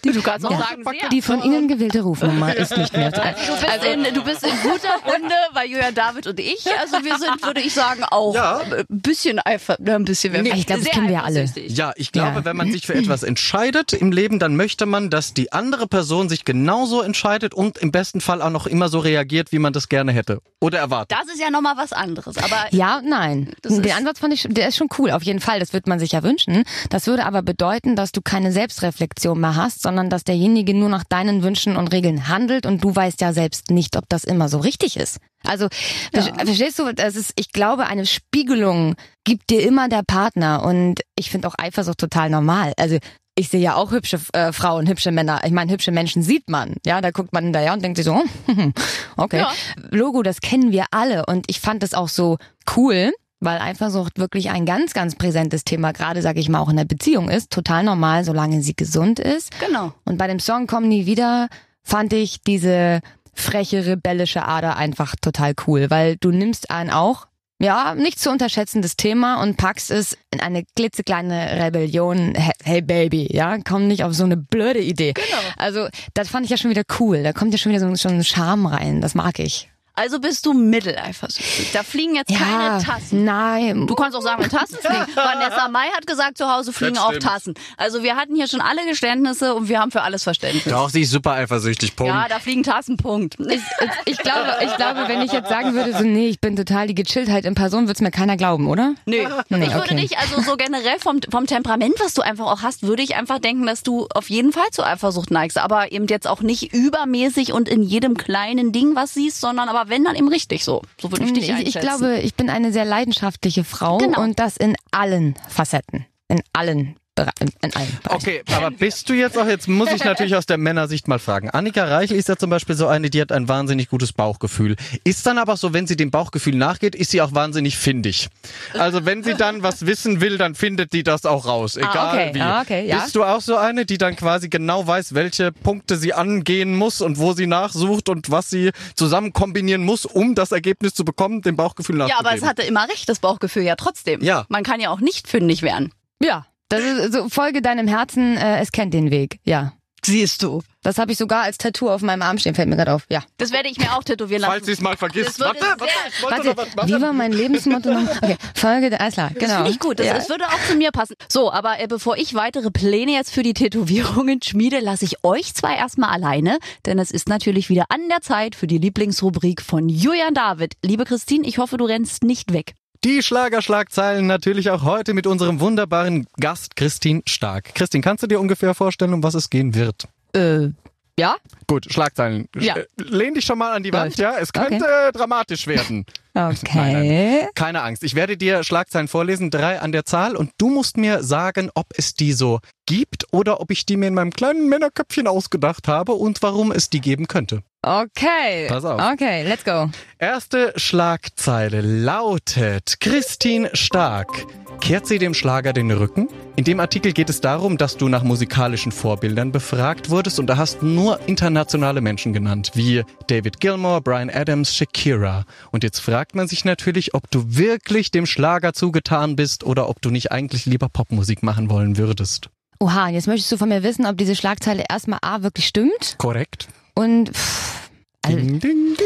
Du kannst auch Ja. sagen, sehr. Die von Ihnen gewählte Rufnummer ist nicht mehr. Du bist, in, du bist in guter Runde bei Julian David und ich. Also wir sind, würde ich sagen, auch Ja. ein bisschen eifer, ein bisschen. wir- Ich glaube, das kennen wir alle. Ja, ich glaube, Ja. wenn man sich für etwas entscheidet im Leben, dann möchte man, dass die andere Person sich genauso entscheidet und im besten Fall auch noch immer so reagiert, wie man das gerne hätte oder erwartet. Das ist ja nochmal was anderes. Aber Ja, nein. Den Ansatz fand ich, der ist schon cool, auf jeden Fall. Das wird man sich ja wünschen. Das würde aber bedeuten, dass du keine Selbstreflexion mehr hast, sondern dass derjenige nur nach deinen Wünschen und Regeln handelt und du weißt ja selbst nicht, ob das immer so richtig ist. Also, ver- verstehst du, das ist, ich glaube, eine Spiegelung gibt dir immer der Partner und ich finde auch Eifersucht total normal. Also, ich sehe ja auch hübsche äh, Frauen, hübsche Männer. Ich meine, hübsche Menschen sieht man. Ja, da guckt man hinterher und denkt sich so, hm, okay. Ja. Logo, das kennen wir alle. Und ich fand das auch so cool, weil Eifersucht wirklich ein ganz, ganz präsentes Thema, gerade sage ich mal auch in der Beziehung ist. Total normal, solange sie gesund ist. Genau. Und bei dem Song Komm nie wieder fand ich diese freche, rebellische Ader einfach total cool, weil du nimmst einen auch, ja, nicht zu unterschätzendes Thema und packst es in eine klitzekleine Rebellion. Hey, Baby, ja, komm nicht auf so eine blöde Idee. Genau. Also, das fand ich ja schon wieder cool. Da kommt ja schon wieder so, so ein Charme rein. Das mag ich. Also bist du mitteleifersüchtig. Da fliegen jetzt keine Tassen. Nein. Du kannst auch sagen, wenn Tassen fliegen. Vanessa Mai hat gesagt, zu Hause fliegen auch. Tassen. Also wir hatten hier schon alle Geständnisse und wir haben für alles Verständnis. Doch, sie ist super eifersüchtig, Punkt. Ja, da fliegen Tassen, Punkt. Ich, ich, glaube, ich glaube, wenn ich jetzt sagen würde, so, nee, ich bin total die Gechilltheit in Person, wird's mir keiner glauben, oder? Nö. Nee, ich würde okay. dich, also so generell vom, vom Temperament, was du einfach auch hast, würde ich einfach denken, dass du auf jeden Fall zu Eifersucht neigst. Aber eben jetzt auch nicht übermäßig und in jedem kleinen Ding was siehst, sondern aber wenn, dann eben richtig so. So würde ich dich ich, einschätzen. ich glaube, ich bin eine sehr leidenschaftliche Frau Genau. und das in allen Facetten. In allen in allen Bereichen. Okay, aber bist du jetzt auch, jetzt muss ich natürlich aus der Männersicht mal fragen. Annika Reichel ist ja zum Beispiel so eine, die hat ein wahnsinnig gutes Bauchgefühl. Ist dann aber so, wenn sie dem Bauchgefühl nachgeht, ist sie auch wahnsinnig findig. Also wenn sie dann was wissen will, dann findet die das auch raus, egal okay. wie. Ah, okay, ja. Bist du auch so eine, die dann quasi genau weiß, welche Punkte sie angehen muss und wo sie nachsucht und was sie zusammen kombinieren muss, um das Ergebnis zu bekommen, dem Bauchgefühl ja, nachzugeben? aber es hatte immer recht, das Bauchgefühl ja trotzdem. Ja. Man kann ja auch nicht fündig werden. Ja, das ist so, folge deinem Herzen, äh, es kennt den Weg. Ja. Siehst du. Das habe ich sogar als Tattoo auf meinem Arm stehen, fällt mir gerade auf. Ja. Das werde ich mir auch tätowieren lassen. Falls sie es mal vergisst. Warte, warte, ich Warte, was machen. wie war mein Lebensmotto noch? Okay, folge der, alles klar, genau. Das finde ich gut. Das, ja. das würde auch zu mir passen. So, aber äh, bevor ich weitere Pläne jetzt für die Tätowierungen schmiede, lasse ich euch zwei erstmal alleine, denn es ist natürlich wieder an der Zeit für die Lieblingsrubrik von Julian David. Liebe Christine, ich hoffe, du rennst nicht weg. Die Schlagerschlagzeilen natürlich auch heute mit unserem wunderbaren Gast Christine Stark. Christine, kannst du dir ungefähr vorstellen, um was es gehen wird? Äh, ja? Gut, Schlagzeilen. Ja. Lehn dich schon mal an die Wand, Läuft. ja? Es könnte äh, dramatisch werden. Okay. Keine Angst. Ich werde dir Schlagzeilen vorlesen, drei an der Zahl, und du musst mir sagen, ob es die so gibt oder ob ich die mir in meinem kleinen Männerköpfchen ausgedacht habe und warum es die geben könnte. Okay. Pass auf. Okay, let's go. Erste Schlagzeile lautet Christine Stark. Kehrt sie dem Schlager den Rücken? In dem Artikel geht es darum, dass du nach musikalischen Vorbildern befragt wurdest und da hast nur internationale Menschen genannt, wie David Gilmour, Brian Adams, Shakira. Und jetzt fragt man sich natürlich, ob du wirklich dem Schlager zugetan bist oder ob du nicht eigentlich lieber Popmusik machen wollen würdest. Oha, jetzt möchtest du von mir wissen, ob diese Schlagzeile erstmal A wirklich stimmt Korrekt? Und pff, also, Ding, ding,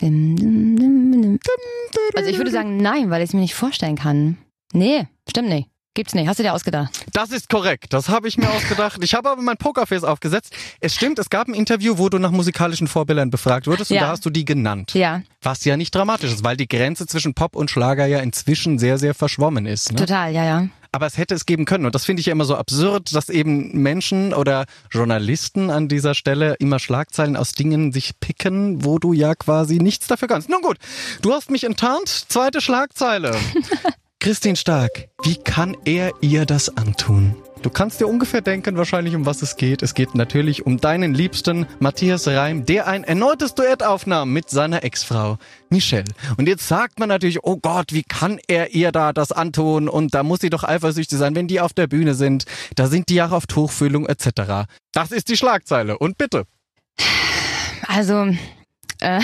ding. also ich würde sagen nein, weil ich es mir nicht vorstellen kann. Nee, stimmt nicht. Gibt's nicht. Hast du dir ausgedacht? Das ist korrekt. Das habe ich mir ausgedacht. Ich habe aber mein Pokerface aufgesetzt. Es stimmt, es gab ein Interview, wo du nach musikalischen Vorbildern befragt wurdest und Ja. da hast du die genannt. Ja, Was ja nicht dramatisch ist, weil die Grenze zwischen Pop und Schlager ja inzwischen sehr, sehr verschwommen ist. Ne? total, ja, ja. Aber es hätte es geben können. Und das finde ich ja immer so absurd, dass eben Menschen oder Journalisten an dieser Stelle immer Schlagzeilen aus Dingen sich picken, wo du ja quasi nichts dafür kannst. Nun gut, du hast mich enttarnt. Zweite Schlagzeile. Christine Stark, wie kann er ihr das antun? Du kannst dir ungefähr denken, wahrscheinlich um was es geht. Es geht natürlich um deinen Liebsten Matthias Reim, der ein erneutes Duett aufnahm mit seiner Ex-Frau Michelle. Und jetzt sagt man natürlich, oh Gott, wie kann er ihr da das antun? Und da muss sie doch eifersüchtig sein, wenn die auf der Bühne sind. Da sind die ja auf Tuchfühlung etc. Das ist die Schlagzeile. Und bitte. Also, äh,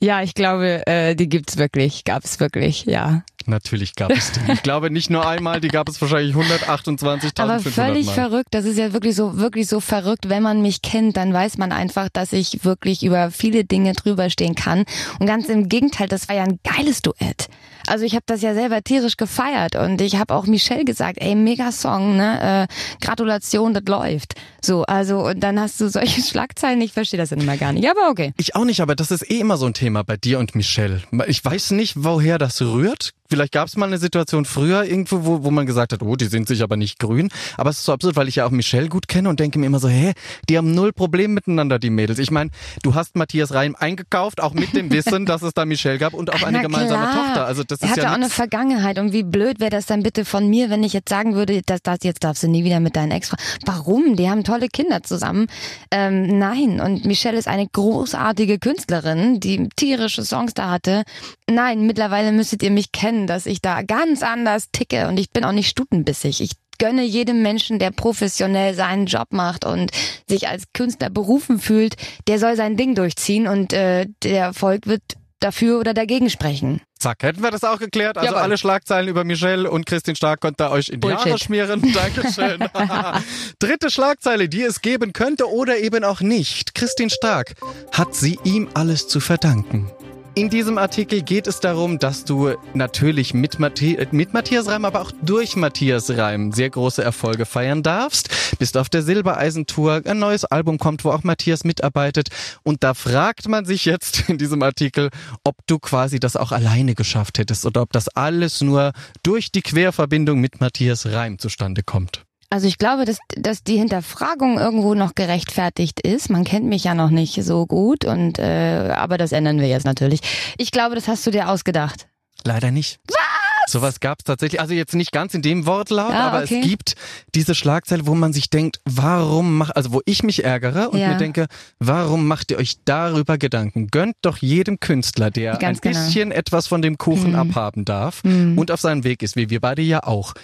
ja, ich glaube, äh, die gibt's wirklich, gab's wirklich, ja. Natürlich gab es die. Ich glaube nicht nur einmal, die gab es wahrscheinlich 128.500 Aber völlig Mal. verrückt. Das ist ja wirklich so, wirklich so verrückt. Wenn man mich kennt, dann weiß man einfach, dass ich wirklich über viele Dinge drüber stehen kann. Und ganz im Gegenteil, das war ja ein geiles Duett. Also ich habe das ja selber tierisch gefeiert und ich habe auch Michelle gesagt, ey, mega Song, ne? Äh, Gratulation, das läuft. So, also und dann hast du solche Schlagzeilen, ich verstehe das dann immer gar nicht. Aber okay. Ich auch nicht, aber das ist eh immer so ein Thema bei dir und Michelle. Ich weiß nicht, woher das rührt. Vielleicht gab es mal eine Situation früher irgendwo, wo, wo man gesagt hat, oh, die sind sich aber nicht grün. Aber es ist so absurd, weil ich ja auch Michelle gut kenne und denke mir immer so, hä, die haben null Problem miteinander, die Mädels. Ich meine, du hast Matthias Reim eingekauft, auch mit dem Wissen, dass es da Michelle gab und auch eine Na gemeinsame klar. Tochter. Also das er ist ja auch eine nix. Vergangenheit und wie blöd wäre das dann bitte von mir, wenn ich jetzt sagen würde, dass das jetzt darfst du nie wieder mit deinen ex Warum? Die haben tolle Kinder zusammen. Ähm, nein, und Michelle ist eine großartige Künstlerin, die tierische Songs da hatte. Nein, mittlerweile müsstet ihr mich kennen, dass ich da ganz anders ticke und ich bin auch nicht stutenbissig. Ich gönne jedem Menschen, der professionell seinen Job macht und sich als Künstler berufen fühlt, der soll sein Ding durchziehen und äh, der Erfolg wird dafür oder dagegen sprechen. Zack, hätten wir das auch geklärt. Also Jawohl. alle Schlagzeilen über Michelle und Christine Stark könnt ihr euch in die Bullshit. Haare schmieren. Dankeschön. Dritte Schlagzeile, die es geben könnte oder eben auch nicht. Christine Stark hat sie ihm alles zu verdanken. In diesem Artikel geht es darum, dass du natürlich mit, Mathi mit Matthias Reim, aber auch durch Matthias Reim sehr große Erfolge feiern darfst. Bist auf der Silbereisentour, ein neues Album kommt, wo auch Matthias mitarbeitet. Und da fragt man sich jetzt in diesem Artikel, ob du quasi das auch alleine geschafft hättest oder ob das alles nur durch die Querverbindung mit Matthias Reim zustande kommt. Also ich glaube, dass, dass die Hinterfragung irgendwo noch gerechtfertigt ist. Man kennt mich ja noch nicht so gut und äh, aber das ändern wir jetzt natürlich. Ich glaube, das hast du dir ausgedacht. Leider nicht. Was? Sowas gab es tatsächlich, also jetzt nicht ganz in dem Wortlaut, Ah, aber okay. es gibt diese Schlagzeile, wo man sich denkt, warum macht, also wo ich mich ärgere und Ja. mir denke, warum macht ihr euch darüber Gedanken? Gönnt doch jedem Künstler, der Ganz ein genau. bisschen etwas von dem Kuchen Mhm. abhaben darf Mhm. und auf seinem Weg ist, wie wir beide ja auch.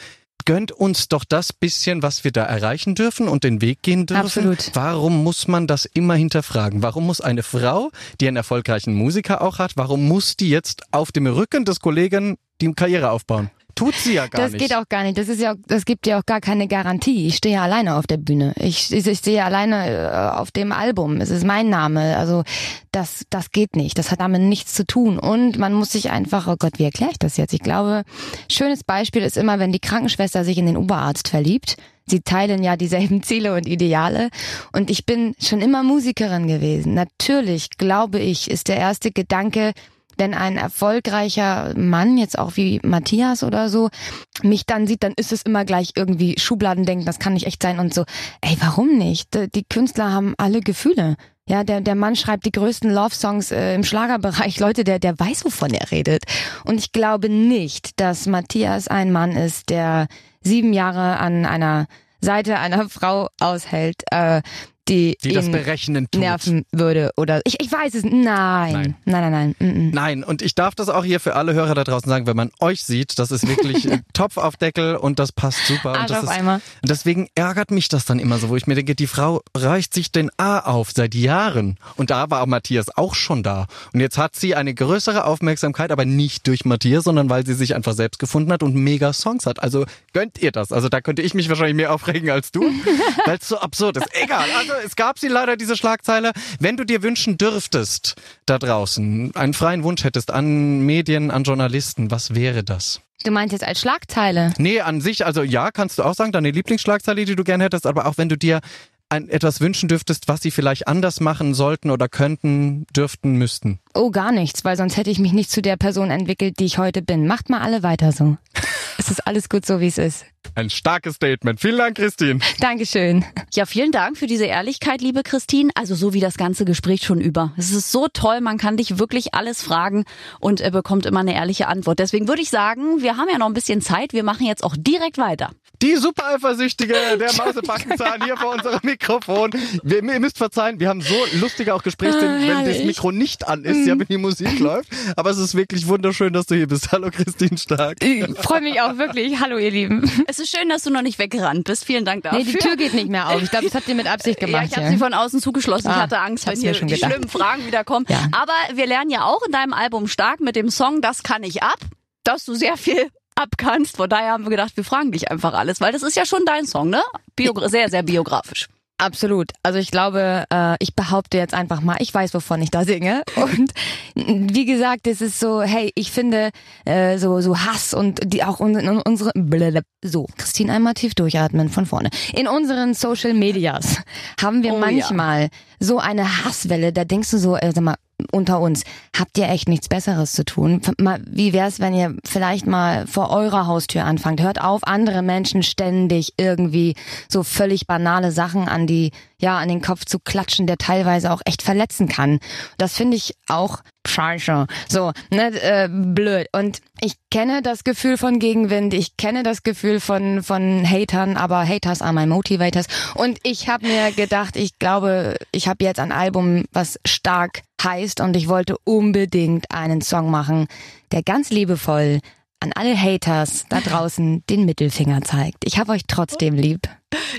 Gönnt uns doch das bisschen, was wir da erreichen dürfen und den Weg gehen dürfen. Absolut. Warum muss man das immer hinterfragen? Warum muss eine Frau, die einen erfolgreichen Musiker auch hat, warum muss die jetzt auf dem Rücken des Kollegen die Karriere aufbauen? Tut sie ja gar das nicht. geht auch gar nicht. Das ist ja, auch- das gibt ja auch gar keine Garantie. Ich stehe ja alleine auf der Bühne. Ich, ich, ich stehe alleine äh, auf dem Album. Es ist mein Name. Also das, das geht nicht. Das hat damit nichts zu tun. Und man muss sich einfach, oh Gott, wie erkläre ich das jetzt? Ich glaube, schönes Beispiel ist immer, wenn die Krankenschwester sich in den Oberarzt verliebt. Sie teilen ja dieselben Ziele und Ideale. Und ich bin schon immer Musikerin gewesen. Natürlich, glaube ich, ist der erste Gedanke, wenn ein erfolgreicher Mann, jetzt auch wie Matthias oder so, mich dann sieht, dann ist es immer gleich irgendwie Schubladendenken, das kann nicht echt sein und so. Ey, warum nicht? Die Künstler haben alle Gefühle. Ja, der, der Mann schreibt die größten Love-Songs äh, im Schlagerbereich. Leute, der, der weiß, wovon er redet. Und ich glaube nicht, dass Matthias ein Mann ist, der sieben Jahre an einer Seite einer Frau aushält, äh, die, die das berechnen tut. nerven würde. Oder ich, ich weiß es. Nein. Nein. Nein, nein, nein. Mm, mm. Nein, und ich darf das auch hier für alle Hörer da draußen sagen, wenn man euch sieht, das ist wirklich äh, Topf auf Deckel und das passt super. und Arsch das auf ist. Und deswegen ärgert mich das dann immer so, wo ich mir denke, die Frau reicht sich den A auf seit Jahren. Und da war Matthias auch schon da. Und jetzt hat sie eine größere Aufmerksamkeit, aber nicht durch Matthias, sondern weil sie sich einfach selbst gefunden hat und mega Songs hat. Also gönnt ihr das. Also da könnte ich mich wahrscheinlich mehr aufregen als du, weil es so absurd ist. Egal. Also es gab sie leider, diese Schlagzeile. Wenn du dir wünschen dürftest, da draußen, einen freien Wunsch hättest an Medien, an Journalisten, was wäre das? Du meinst jetzt als Schlagzeile? Nee, an sich, also ja, kannst du auch sagen, deine Lieblingsschlagzeile, die du gern hättest, aber auch wenn du dir ein, etwas wünschen dürftest, was sie vielleicht anders machen sollten oder könnten, dürften, müssten. Oh, gar nichts, weil sonst hätte ich mich nicht zu der Person entwickelt, die ich heute bin. Macht mal alle weiter so. es ist alles gut so, wie es ist. Ein starkes Statement. Vielen Dank, Christine. Dankeschön. Ja, vielen Dank für diese Ehrlichkeit, liebe Christine. Also so wie das ganze Gespräch schon über. Es ist so toll, man kann dich wirklich alles fragen und äh, bekommt immer eine ehrliche Antwort. Deswegen würde ich sagen, wir haben ja noch ein bisschen Zeit. Wir machen jetzt auch direkt weiter. Die super Eifersüchtige, der Mausebackenzahn hier vor unserem Mikrofon. Wir, ihr müsst verzeihen, wir haben so lustige auch Gesprächsthemen, Ah, wenn das. Mikro nicht an ist, ja, wenn die Musik läuft. Aber es ist wirklich wunderschön, dass du hier bist. Hallo, Christine Stark. Ich freue mich auch wirklich. Hallo, ihr Lieben. Es ist schön, dass du noch nicht weggerannt bist. Vielen Dank dafür. Nee, die Tür geht nicht mehr auf. Ich glaube, das habt ihr mit Absicht Ja, gemacht. ich habe hier. sie von außen zugeschlossen. ich Ah, hatte Angst, ich wenn hier die gedacht. schlimmen Fragen wieder kommen. Ja. Aber wir lernen ja auch in deinem Album stark mit dem Song Das kann ich ab, dass du sehr viel abkannst. Von daher haben wir gedacht, wir fragen dich einfach alles, weil das ist ja schon dein Song, ne? Biogra sehr, sehr biografisch. Absolut. Also ich glaube, äh, ich behaupte jetzt einfach mal, ich weiß, wovon ich da singe. Und wie gesagt, es ist so, hey, ich finde äh, so so Hass und die auch un, unsere so Christine einmal tief durchatmen von vorne. In unseren Social Medias haben wir Oh ja. manchmal so eine Hasswelle. Da denkst du so, äh, sag mal, unter uns, habt ihr echt nichts Besseres zu tun? Wie wär's, wenn ihr vielleicht mal vor eurer Haustür anfangt? Hört auf, andere Menschen ständig irgendwie so völlig banale Sachen an die, ja, an den Kopf zu klatschen, der teilweise auch echt verletzen kann. Das finde ich auch scheiße. So, ne, äh, blöd. Und ich kenne das Gefühl von Gegenwind, ich kenne das Gefühl von, von Hatern, aber Haters are my motivators. Und ich habe mir gedacht, ich glaube, ich habe jetzt ein Album, was stark heißt und ich wollte unbedingt einen Song machen, der ganz liebevoll an alle Haters da draußen den Mittelfinger zeigt. Ich habe euch trotzdem lieb.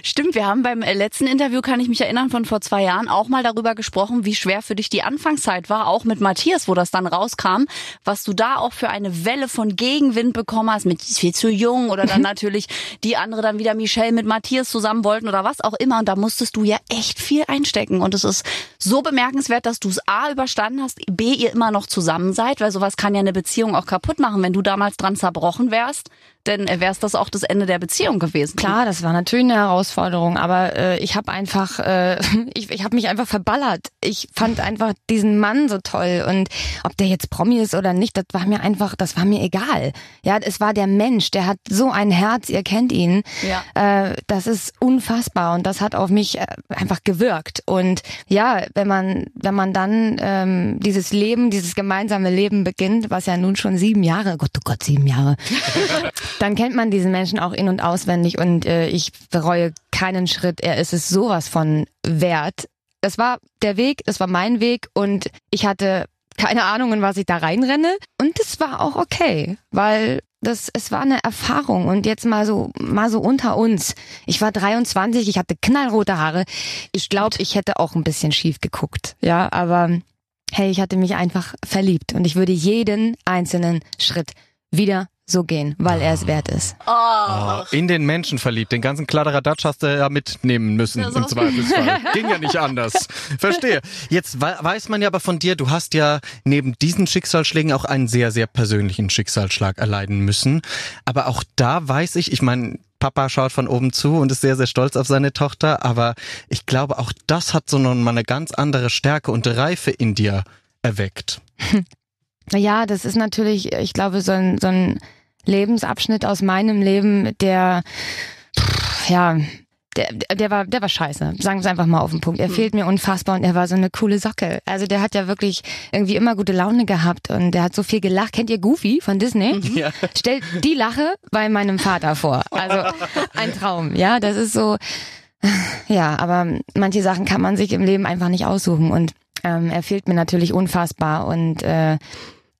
Stimmt, wir haben beim äh, letzten Interview, kann ich mich erinnern, von vor zwei Jahren auch mal darüber gesprochen, wie schwer für dich die Anfangszeit war, auch mit Matthias, wo das dann rauskam, was du da auch für eine Welle von Gegenwind bekommen hast, mit viel zu jung oder dann natürlich die andere dann wieder Michelle mit Matthias zusammen wollten oder was auch immer. Und da musstest du ja echt viel einstecken. Und es ist so bemerkenswert, dass du es A überstanden hast, B ihr immer noch zusammen seid, weil sowas kann ja eine Beziehung auch kaputt machen, wenn du damals dran zerbrochen wärst denn äh, wäre es das auch das Ende der Beziehung gewesen. Klar, das war natürlich eine Herausforderung, aber äh, ich habe einfach, äh, ich, ich habe mich einfach verballert. Ich fand einfach diesen Mann so toll und ob der jetzt Promi ist oder nicht, das war mir einfach, das war mir egal. Ja, es war der Mensch, der hat so ein Herz, ihr kennt ihn. Ja. Äh, das ist unfassbar und das hat auf mich äh, einfach gewirkt. Und ja, wenn man, wenn man dann ähm, dieses Leben, dieses gemeinsame Leben beginnt, was ja nun schon sieben Jahre, Gott, oh Gott, sieben Jahre. dann kennt man diesen Menschen auch in- und auswendig und äh, ich bereue keinen Schritt. Er ist es sowas von wert. Das war der Weg, das war mein Weg und ich hatte keine Ahnung, in was ich da reinrenne. Und es war auch okay, weil das, es war eine Erfahrung und jetzt mal so, mal so unter uns. Ich war 23, ich hatte knallrote Haare. Ich glaube, ich hätte auch ein bisschen schief geguckt. Ja, aber hey, ich hatte mich einfach verliebt und ich würde jeden einzelnen Schritt wieder so gehen, weil er es wert ist. Oh. In den Menschen verliebt. Den ganzen Kladderadatsch hast du ja mitnehmen müssen im Zweifelsfall. Ging ja nicht anders. Verstehe. Jetzt weiß man ja aber von dir, du hast ja neben diesen Schicksalsschlägen auch einen sehr, sehr persönlichen Schicksalsschlag erleiden müssen. Aber auch da weiß ich, ich meine, Papa schaut von oben zu und ist sehr, sehr stolz auf seine Tochter. Aber ich glaube, auch das hat so noch mal eine ganz andere Stärke und Reife in dir erweckt. Ja, das ist natürlich, ich glaube, so ein, so ein Lebensabschnitt aus meinem Leben, der, pff, ja, der, der war, der war scheiße. Sagen wir es einfach mal auf den Punkt. Er mhm. fehlt mir unfassbar und er war so eine coole Socke. Also der hat ja wirklich irgendwie immer gute Laune gehabt und der hat so viel gelacht. Kennt ihr Goofy von Disney? Mhm. Ja. Stellt die Lache bei meinem Vater vor. Also ein Traum. Ja, das ist so. Ja, aber manche Sachen kann man sich im Leben einfach nicht aussuchen und ähm, er fehlt mir natürlich unfassbar und äh,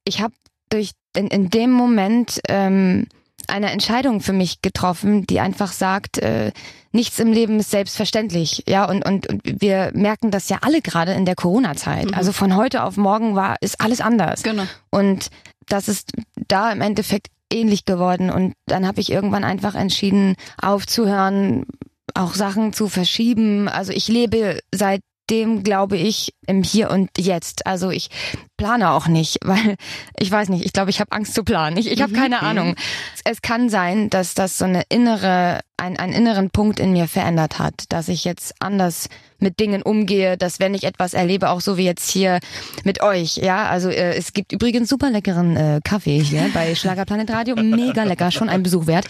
ich habe durch in, in dem Moment ähm, eine Entscheidung für mich getroffen, die einfach sagt, äh, nichts im Leben ist selbstverständlich. Ja, und, und, und wir merken das ja alle gerade in der Corona-Zeit. Mhm. Also von heute auf morgen war, ist alles anders. Genau. Und das ist da im Endeffekt ähnlich geworden. Und dann habe ich irgendwann einfach entschieden, aufzuhören, auch Sachen zu verschieben. Also ich lebe seit dem glaube ich im Hier und Jetzt. Also ich plane auch nicht, weil ich weiß nicht, ich glaube, ich habe Angst zu planen. Ich, ich habe mhm. keine Ahnung. Es kann sein, dass das so eine innere, ein, einen inneren Punkt in mir verändert hat, dass ich jetzt anders mit Dingen umgehe, dass wenn ich etwas erlebe, auch so wie jetzt hier mit euch, ja, also äh, es gibt übrigens super leckeren äh, Kaffee hier bei Schlagerplanet Radio, mega lecker, schon ein Besuch wert.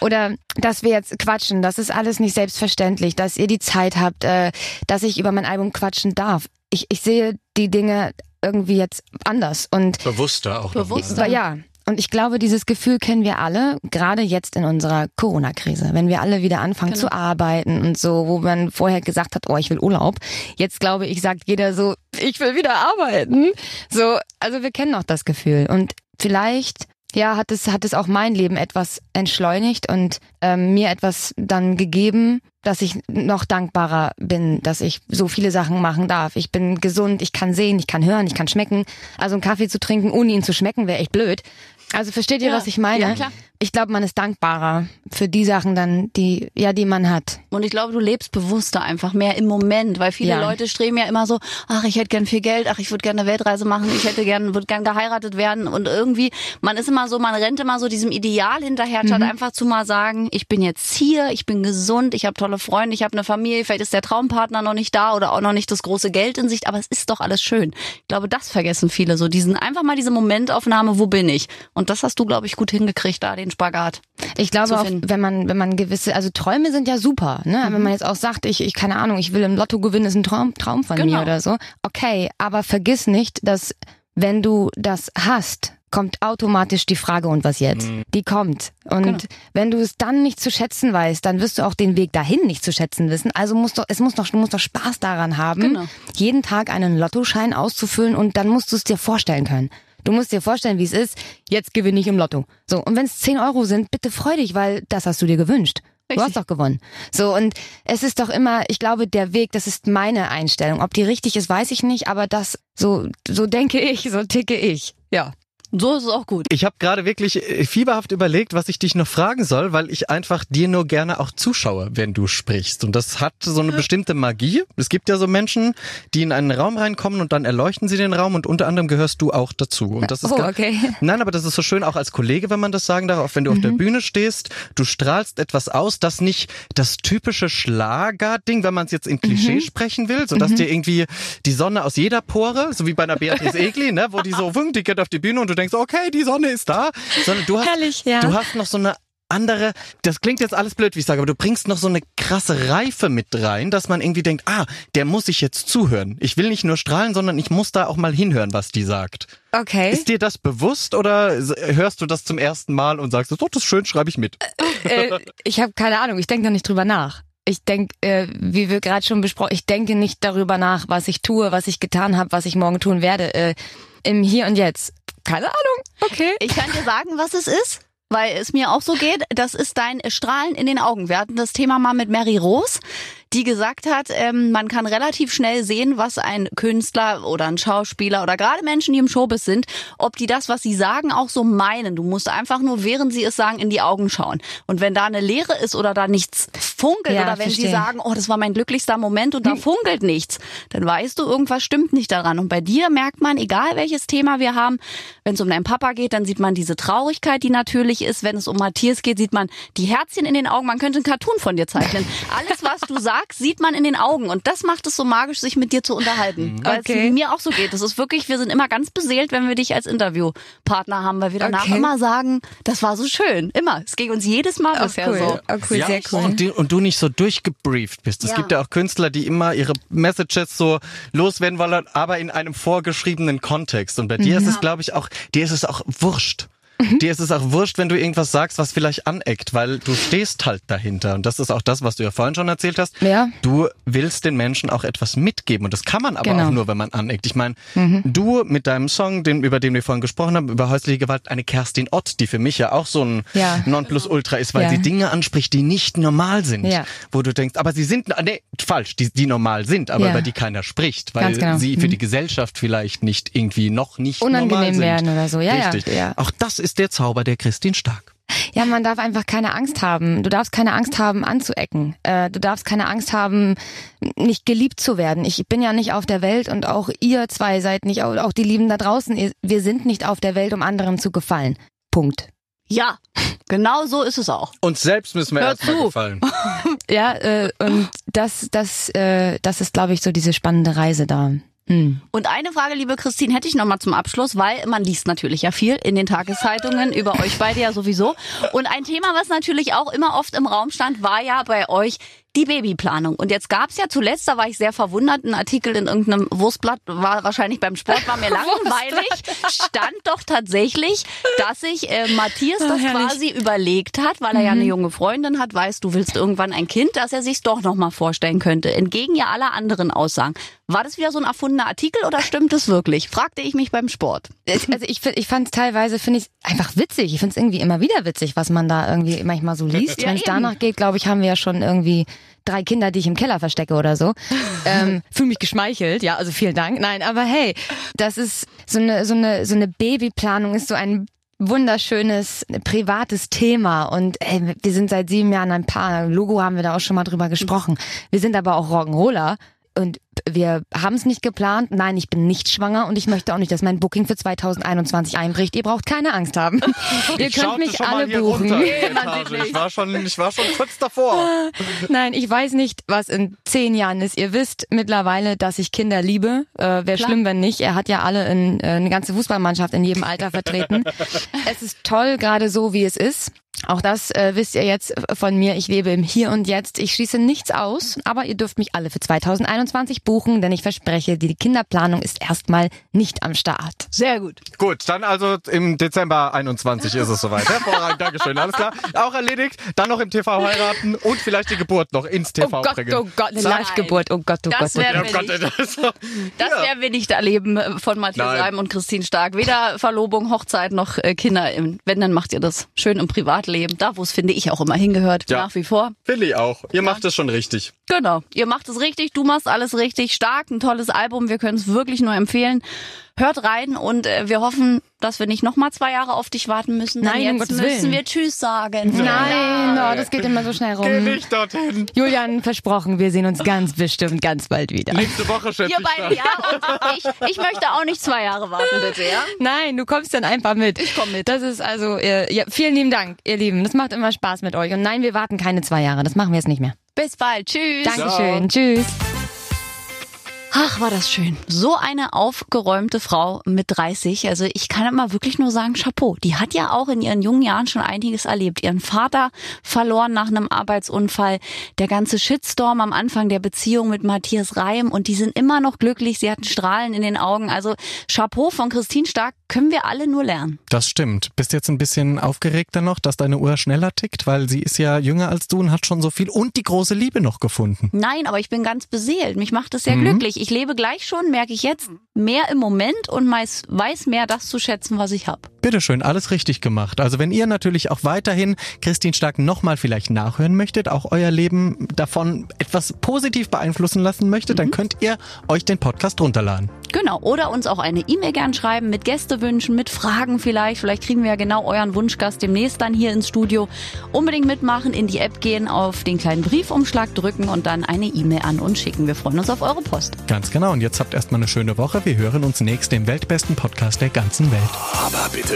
Oder dass wir jetzt quatschen, das ist alles nicht selbstverständlich, dass ihr die Zeit habt, äh, dass ich über mein Album quatschen darf. Ich, ich sehe die Dinge irgendwie jetzt anders und bewusster auch. Bewusster. Ja. Und ich glaube, dieses Gefühl kennen wir alle, gerade jetzt in unserer Corona-Krise, wenn wir alle wieder anfangen genau. zu arbeiten und so, wo man vorher gesagt hat, oh, ich will Urlaub. Jetzt glaube ich, sagt jeder so, ich will wieder arbeiten. So, also wir kennen auch das Gefühl. Und vielleicht ja, hat es, hat es auch mein Leben etwas entschleunigt und ähm, mir etwas dann gegeben, dass ich noch dankbarer bin, dass ich so viele Sachen machen darf. Ich bin gesund, ich kann sehen, ich kann hören, ich kann schmecken. Also einen Kaffee zu trinken, ohne ihn zu schmecken, wäre echt blöd. Also versteht ihr, ja. was ich meine? Ja, klar. Ich glaube, man ist dankbarer für die Sachen dann, die, ja, die man hat. Und ich glaube, du lebst bewusster einfach mehr im Moment, weil viele Ja. Leute streben ja immer so, ach, ich hätte gern viel Geld, ach, ich würde gerne eine Weltreise machen, ich hätte gern, würde gern geheiratet werden und irgendwie, man ist immer so, man rennt immer so diesem Ideal hinterher, statt einfach zu mal sagen, ich bin jetzt hier, ich bin gesund, ich habe tolle Freunde, ich habe eine Familie, vielleicht ist der Traumpartner noch nicht da oder auch noch nicht das große Geld in Sicht, aber es ist doch alles schön. Ich glaube, das vergessen viele so, diesen, einfach mal diese Momentaufnahme, wo bin ich? Und das hast du, glaube ich, gut hingekriegt, da den Spagat. Ich glaube zu auch, wenn man, wenn man gewisse, also Träume sind ja super, ne? Wenn man jetzt auch sagt, ich, ich, keine Ahnung, ich will im Lotto gewinnen, ist ein Traum, Traum von Genau. mir oder so. Okay, aber vergiss nicht, dass wenn du das hast, kommt automatisch die Frage, und was jetzt? Die kommt. Und Genau. wenn du es dann nicht zu schätzen weißt, dann wirst du auch den Weg dahin nicht zu schätzen wissen. Also musst du, es muss doch, du musst doch Spaß daran haben, Genau. jeden Tag einen Lottoschein auszufüllen und dann musst du es dir vorstellen können. Du musst dir vorstellen, wie es ist, jetzt gewinne ich im Lotto. So, und wenn es 10 Euro sind, bitte freu dich, weil das hast du dir gewünscht. Du Richtig. hast doch gewonnen. So, und es ist doch immer, ich glaube, der Weg, das ist meine Einstellung. Ob die richtig ist, weiß ich nicht, aber das, so, so denke ich, so ticke ich. Ja. So ist es auch gut. Ich habe gerade wirklich äh, fieberhaft überlegt, was ich dich noch fragen soll, weil ich einfach dir nur gerne auch zuschaue, wenn du sprichst. Und das hat so eine bestimmte Magie. Es gibt ja so Menschen, die in einen Raum reinkommen und dann erleuchten sie den Raum und unter anderem gehörst du auch dazu. Und das ist Oh, okay. Nein, aber das ist so schön auch als Kollege, wenn man das sagen darf, auch wenn du auf der Mhm. Bühne stehst, du strahlst etwas aus, das nicht das typische Schlagerding, wenn man es jetzt in Klischee Mhm. sprechen will, so dass dir irgendwie die Sonne aus jeder Pore, so wie bei einer Beatrice Egli, ne, wo die so, wung, die geht auf die Bühne und du denkst, okay, die Sonne ist da, sondern du hast, Herrlich, ja. du hast noch so eine andere, das klingt jetzt alles blöd, wie ich sage, aber du bringst noch so eine krasse Reife mit rein, dass man irgendwie denkt, ah, der muss ich jetzt zuhören. Ich will nicht nur strahlen, sondern ich muss da auch mal hinhören, was die sagt. Okay. Ist dir das bewusst oder hörst du das zum ersten Mal und sagst, oh, das ist schön, schreibe ich mit? äh, ich habe keine Ahnung, ich denke noch nicht drüber nach. Ich denke, äh, wie wir gerade schon besprochen, ich denke nicht darüber nach, was ich tue, was ich getan habe, was ich morgen tun werde. Äh, Im Hier und Jetzt. Keine Ahnung. Okay. Ich kann dir sagen, was es ist, weil es mir auch so geht. Das ist dein Strahlen in den Augen. Wir hatten das Thema mal mit Mary Rose, die gesagt hat, ähm, man kann relativ schnell sehen, was ein Künstler oder ein Schauspieler oder gerade Menschen, die im Showbiz sind, ob die das, was sie sagen, auch so meinen. Du musst einfach nur, während sie es sagen, in die Augen schauen. Und wenn da eine Leere ist oder da nichts funkelt Ja, oder wenn sie verstehe. sagen, oh, das war mein glücklichster Moment und da funkelt nichts, dann weißt du, irgendwas stimmt nicht daran. Und bei dir merkt man, egal welches Thema wir haben, wenn es um deinen Papa geht, dann sieht man diese Traurigkeit, die natürlich ist. Wenn es um Matthias geht, sieht man die Herzchen in den Augen. Man könnte einen Cartoon von dir zeichnen. Alles, was du sagst, sieht man in den Augen. Und das macht es so magisch, sich mit dir zu unterhalten. Weil Okay. es mir auch so geht. Das ist wirklich, wir sind immer ganz beseelt, wenn wir dich als Interviewpartner haben, weil wir danach Okay. immer sagen, das war so schön. Immer. Es ging uns jedes Mal bisher cool. so. Oh, cool, sehr cool. Und, die, und du nicht so durchgebrieft bist. Es Ja. gibt ja auch Künstler, die immer ihre Messages so loswerden wollen, aber in einem vorgeschriebenen Kontext. Und bei dir ist es, glaube ich, auch, dir ist es auch wurscht. Dir ist es auch wurscht, wenn du irgendwas sagst, was vielleicht aneckt, weil du stehst halt dahinter. Und das ist auch das, was du ja vorhin schon erzählt hast. Ja. Du willst den Menschen auch etwas mitgeben. Und das kann man aber Genau. auch nur, wenn man aneckt. Ich meine, du mit deinem Song, den, über den wir vorhin gesprochen haben, über häusliche Gewalt, eine Kerstin Ott, die für mich ja auch so ein Ja. Nonplusultra ist, weil Ja. sie Dinge anspricht, die nicht normal sind. Ja. Wo du denkst, aber sie sind, nee, falsch, die, die normal sind, aber Ja. über die keiner spricht, weil genau. sie für Mhm. die Gesellschaft vielleicht nicht irgendwie noch nicht normal Unangenehm sind. werden oder so. Ja, ja, Richtig. ja. Auch das ist der Zauber der Christine Stark. Ja, man darf einfach keine Angst haben. Du darfst keine Angst haben, anzuecken. Äh, du darfst keine Angst haben, nicht geliebt zu werden. Ich bin ja nicht auf der Welt und auch ihr zwei seid nicht, au- auch die Lieben da draußen. Wir sind nicht auf der Welt, um anderen zu gefallen. Punkt. Ja, genau so ist es auch. Uns selbst müssen wir Hör erstmal zu. gefallen. Ja, äh, und das, das, äh, das ist, glaube ich, so diese spannende Reise da. Hm. Und eine Frage, liebe Christine, hätte ich noch mal zum Abschluss, weil man liest natürlich ja viel in den Tageszeitungen über euch beide ja sowieso. Und ein Thema, was natürlich auch immer oft im Raum stand, war ja bei euch die Babyplanung. Und jetzt gab's ja zuletzt, da war ich sehr verwundert, ein Artikel in irgendeinem Wurstblatt, war wahrscheinlich beim Sport, war mir langweilig, stand doch tatsächlich, dass sich äh, Matthias das herrlich. quasi überlegt hat, weil er ja eine junge Freundin hat, weißt, du willst irgendwann ein Kind, dass er sich's doch noch mal vorstellen könnte. Entgegen ja aller anderen Aussagen. War das wieder so ein erfundener Artikel oder stimmt es wirklich? Fragte ich mich beim Sport. Also ich, ich fand es teilweise, finde ich einfach witzig. Ich finde es irgendwie immer wieder witzig, was man da irgendwie manchmal so liest. Ja, Wenn es danach geht, glaube ich, haben wir ja schon irgendwie drei Kinder, die ich im Keller verstecke oder so. ähm, Fühle mich geschmeichelt, ja, also vielen Dank. Nein, aber hey, das ist so eine, so eine, so eine Babyplanung ist so ein wunderschönes privates Thema und ey, wir sind seit sieben Jahren ein Paar. Logo haben wir da auch schon mal drüber gesprochen. Wir sind aber auch Rock'n'Roller und wir haben es nicht geplant. Nein, ich bin nicht schwanger und ich möchte auch nicht, dass mein Booking für 2021 einbricht. Ihr braucht keine Angst haben. Ihr könnt Schaute mich schon mal alle hier buchen. Ich war schon, ich war schon kurz davor. Nein, ich weiß nicht, was in zehn Jahren ist. Ihr wisst mittlerweile, dass ich Kinder liebe. Äh, Wäre schlimm, wenn nicht. Er hat ja alle in, äh, eine ganze Fußballmannschaft in jedem Alter vertreten. es ist toll, gerade so wie es ist. Auch das äh, wisst ihr jetzt von mir. Ich lebe im Hier und Jetzt. Ich schließe nichts aus, aber ihr dürft mich alle für 2021 buchen, denn ich verspreche, die Kinderplanung ist erstmal nicht am Start. Sehr gut. Gut, dann also im Dezember 21 ist es soweit. Hervorragend, Dankeschön, alles klar. Auch erledigt. Dann noch im TV heiraten und vielleicht die Geburt noch ins TV oh Gott, bringen. oh Gott, eine Nein. Live-Geburt. Oh Gott, oh Das Gott. Oh wäre Ja, Gott. Gott, das Ja. werden wir nicht erleben äh, von Matthias. Reim und Christine Stark. Weder Verlobung, Hochzeit noch äh, Kinder. Im- Wenn, dann macht ihr das schön im Privatleben. Da, wo es, finde ich, auch immer hingehört. Ja. Nach wie vor. Finde ich auch. Ihr macht es schon richtig. Genau. Ihr macht es richtig. Du machst alles richtig. Stark. Ein tolles Album. Wir können es wirklich nur empfehlen. Hört rein und äh, wir hoffen, dass wir nicht noch mal zwei Jahre auf dich warten müssen. Nein, um jetzt Gottes müssen Willen. wir Tschüss sagen. Nein, oh, das geht immer so schnell Geh rum. nicht dorthin. Julian, versprochen, wir sehen uns ganz bestimmt ganz bald wieder. Nächste Woche schätze Ihr ich beiden, ja. Und ich, ich möchte auch nicht zwei Jahre warten, bitte, ja? Nein, du kommst dann einfach mit. Ich komm mit. Das ist also, äh, ja, vielen lieben Dank, ihr Lieben. Das macht immer Spaß mit euch. Und nein, wir warten keine zwei Jahre. Das machen wir jetzt nicht mehr. Bis bald. Tschüss. Dankeschön. Tschüss. Ach, war das schön. So eine aufgeräumte Frau mit 30. Also ich kann immer wirklich nur sagen, Chapeau. Die hat ja auch in ihren jungen Jahren schon einiges erlebt. Ihren Vater verloren nach einem Arbeitsunfall. Der ganze Shitstorm am Anfang der Beziehung mit Matthias Reim. Und die sind immer noch glücklich. Sie hatten Strahlen in den Augen. Also Chapeau von Christine Stark können wir alle nur lernen. Das stimmt. Bist jetzt ein bisschen aufgeregter noch, dass deine Uhr schneller tickt, weil sie ist ja jünger als du und hat schon so viel und die große Liebe noch gefunden. Nein, aber ich bin ganz beseelt. Mich macht es sehr glücklich. Ich lebe gleich schon, merke ich jetzt, mehr im Moment und meist weiß mehr das zu schätzen, was ich habe. Bitteschön, alles richtig gemacht. Also wenn ihr natürlich auch weiterhin Christine Stark nochmal vielleicht nachhören möchtet, auch euer Leben davon etwas positiv beeinflussen lassen möchtet, dann könnt ihr euch den Podcast runterladen. Genau. Oder uns auch eine E-Mail gern schreiben mit Gästewünschen, mit Fragen vielleicht. Vielleicht kriegen wir ja genau euren Wunschgast demnächst dann hier ins Studio. Unbedingt mitmachen, in die App gehen, auf den kleinen Briefumschlag drücken und dann eine E-Mail an uns schicken. Wir freuen uns auf eure Post. Ganz genau. Und jetzt habt erstmal eine schöne Woche. Wir hören uns nächst im weltbesten Podcast der ganzen Welt. Aber bitte